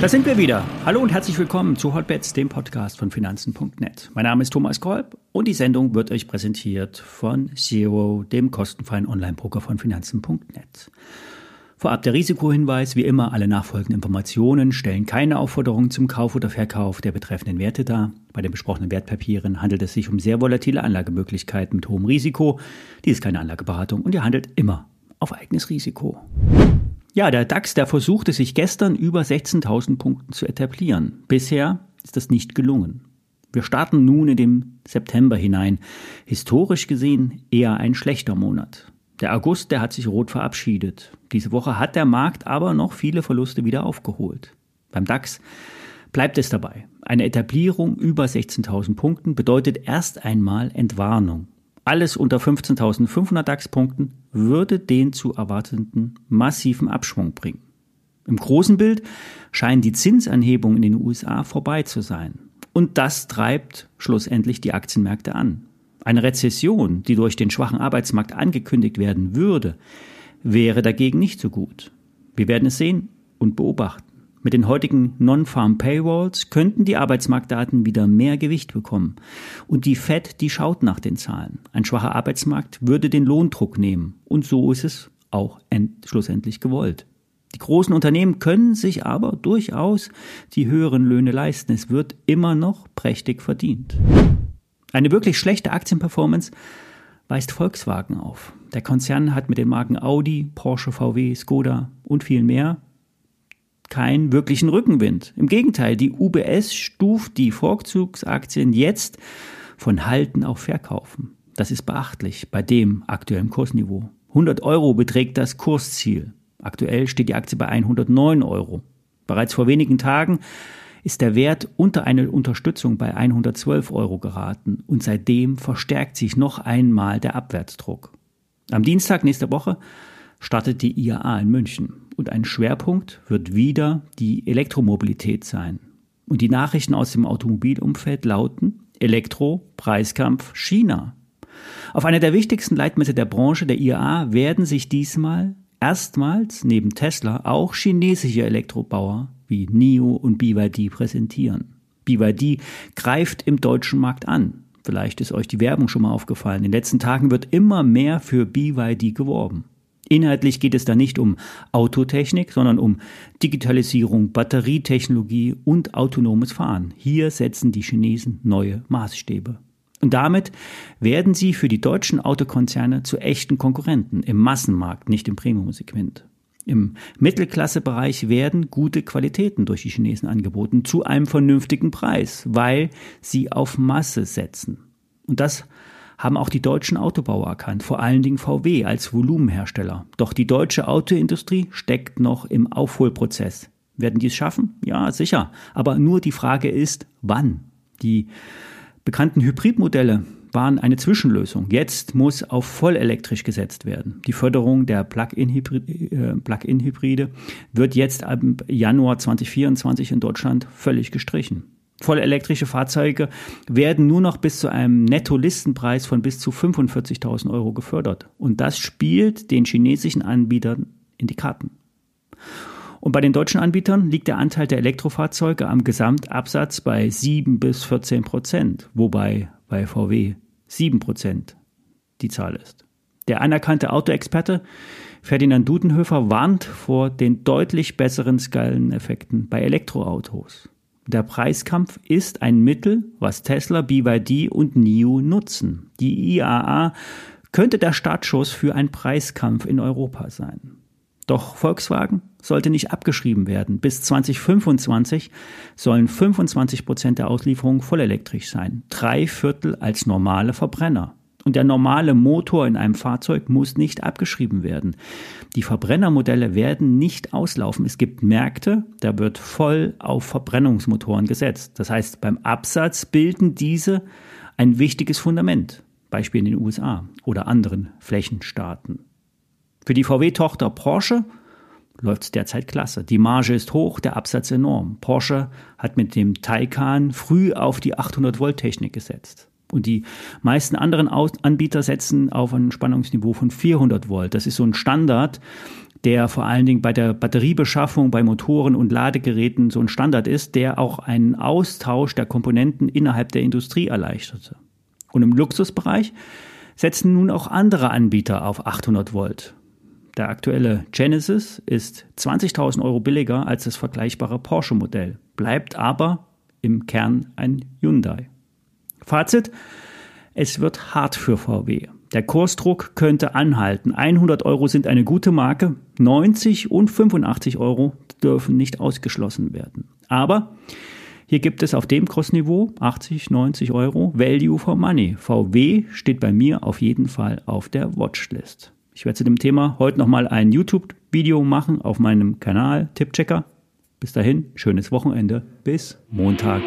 Da sind wir wieder. Hallo und herzlich willkommen zu Hotbets, dem Podcast von Finanzen.net. Mein Name ist Thomas Kolb und die Sendung wird euch präsentiert von Zero, dem kostenfreien Online-Broker von Finanzen.net. Vorab der Risikohinweis, wie immer, alle nachfolgenden Informationen stellen keine Aufforderung zum Kauf oder Verkauf der betreffenden Werte dar. Bei den besprochenen Wertpapieren handelt es sich um sehr volatile Anlagemöglichkeiten mit hohem Risiko. Dies ist keine Anlageberatung und ihr handelt immer auf eigenes Risiko. Ja, der DAX, der versuchte sich gestern über 16.000 Punkten zu etablieren. Bisher ist das nicht gelungen. Wir starten nun in den September hinein. Historisch gesehen eher ein schlechter Monat. Der August, der hat sich rot verabschiedet. Diese Woche hat der Markt aber noch viele Verluste wieder aufgeholt. Beim DAX bleibt es dabei. Eine Etablierung über 16.000 Punkten bedeutet erst einmal Entwarnung. Alles unter 15.500 DAX-Punkten würde den zu erwartenden massiven Abschwung bringen. Im großen Bild scheinen die Zinsanhebungen in den USA vorbei zu sein. Und das treibt schlussendlich die Aktienmärkte an. Eine Rezession, die durch den schwachen Arbeitsmarkt angekündigt werden würde, wäre dagegen nicht so gut. Wir werden es sehen und beobachten. Mit den heutigen Non-Farm Payrolls könnten die Arbeitsmarktdaten wieder mehr Gewicht bekommen. Und die Fed, die schaut nach den Zahlen. Ein schwacher Arbeitsmarkt würde den Lohndruck nehmen. Und so ist es auch schlussendlich gewollt. Die großen Unternehmen können sich aber durchaus die höheren Löhne leisten. Es wird immer noch prächtig verdient. Eine wirklich schlechte Aktienperformance weist Volkswagen auf. Der Konzern hat mit den Marken Audi, Porsche, VW, Skoda und viel mehr keinen wirklichen Rückenwind. Im Gegenteil, die UBS stuft die Vorzugsaktien jetzt von Halten auf Verkaufen. Das ist beachtlich bei dem aktuellen Kursniveau. 100 Euro beträgt das Kursziel. Aktuell steht die Aktie bei 109 Euro. Bereits vor wenigen Tagen ist der Wert unter eine Unterstützung bei 112 Euro geraten und seitdem verstärkt sich noch einmal der Abwärtsdruck. Am Dienstag nächster Woche startet die IAA in München und ein Schwerpunkt wird wieder die Elektromobilität sein. Und die Nachrichten aus dem Automobilumfeld lauten Elektro, Preiskampf, China. Auf einer der wichtigsten Leitmesser der Branche der IAA werden sich diesmal erstmals neben Tesla auch chinesische Elektrobauer wie NIO und BYD präsentieren. BYD greift im deutschen Markt an. Vielleicht ist euch die Werbung schon mal aufgefallen. In den letzten Tagen wird immer mehr für BYD geworben. Inhaltlich geht es da nicht um Autotechnik, sondern um Digitalisierung, Batterietechnologie und autonomes Fahren. Hier setzen die Chinesen neue Maßstäbe. Und damit werden sie für die deutschen Autokonzerne zu echten Konkurrenten im Massenmarkt, nicht im Premium-Segment. Im Mittelklassebereich werden gute Qualitäten durch die Chinesen angeboten zu einem vernünftigen Preis, weil sie auf Masse setzen. Und das haben auch die deutschen Autobauer erkannt, vor allen Dingen VW als Volumenhersteller. Doch die deutsche Autoindustrie steckt noch im Aufholprozess. Werden die es schaffen? Ja, sicher. Aber nur die Frage ist, wann? Die bekannten Hybridmodelle waren eine Zwischenlösung. Jetzt muss auf vollelektrisch gesetzt werden. Die Förderung der Plug-in-Hybride äh, Plug wird jetzt ab Januar 2024 in Deutschland völlig gestrichen. Vollelektrische Fahrzeuge werden nur noch bis zu einem Netto-Listenpreis von bis zu 45.000 Euro gefördert. Und das spielt den chinesischen Anbietern in die Karten. Und bei den deutschen Anbietern liegt der Anteil der Elektrofahrzeuge am Gesamtabsatz bei 7 bis 14 Prozent, wobei bei VW 7 Prozent die Zahl ist. Der anerkannte Autoexperte Ferdinand Dudenhöfer warnt vor den deutlich besseren Skaleneffekten bei Elektroautos. Der Preiskampf ist ein Mittel, was Tesla, BYD und NIO nutzen. Die IAA könnte der Startschuss für einen Preiskampf in Europa sein. Doch Volkswagen sollte nicht abgeschrieben werden. Bis 2025 sollen 25 Prozent der Auslieferungen vollelektrisch sein. Drei Viertel als normale Verbrenner. Und der normale Motor in einem Fahrzeug muss nicht abgeschrieben werden. Die Verbrennermodelle werden nicht auslaufen. Es gibt Märkte, da wird voll auf Verbrennungsmotoren gesetzt. Das heißt, beim Absatz bilden diese ein wichtiges Fundament. Beispiel in den USA oder anderen Flächenstaaten. Für die VW-Tochter Porsche läuft es derzeit klasse. Die Marge ist hoch, der Absatz enorm. Porsche hat mit dem Taycan früh auf die 800 Volt Technik gesetzt. Und die meisten anderen Anbieter setzen auf ein Spannungsniveau von 400 Volt. Das ist so ein Standard, der vor allen Dingen bei der Batteriebeschaffung, bei Motoren und Ladegeräten so ein Standard ist, der auch einen Austausch der Komponenten innerhalb der Industrie erleichterte. Und im Luxusbereich setzen nun auch andere Anbieter auf 800 Volt. Der aktuelle Genesis ist 20.000 Euro billiger als das vergleichbare Porsche-Modell, bleibt aber im Kern ein Hyundai. Fazit, es wird hart für VW. Der Kursdruck könnte anhalten. 100 Euro sind eine gute Marke, 90 und 85 Euro dürfen nicht ausgeschlossen werden. Aber hier gibt es auf dem Kursniveau 80, 90 Euro Value for Money. VW steht bei mir auf jeden Fall auf der Watchlist. Ich werde zu dem Thema heute nochmal ein YouTube-Video machen auf meinem Kanal Tippchecker. Bis dahin, schönes Wochenende. Bis Montag.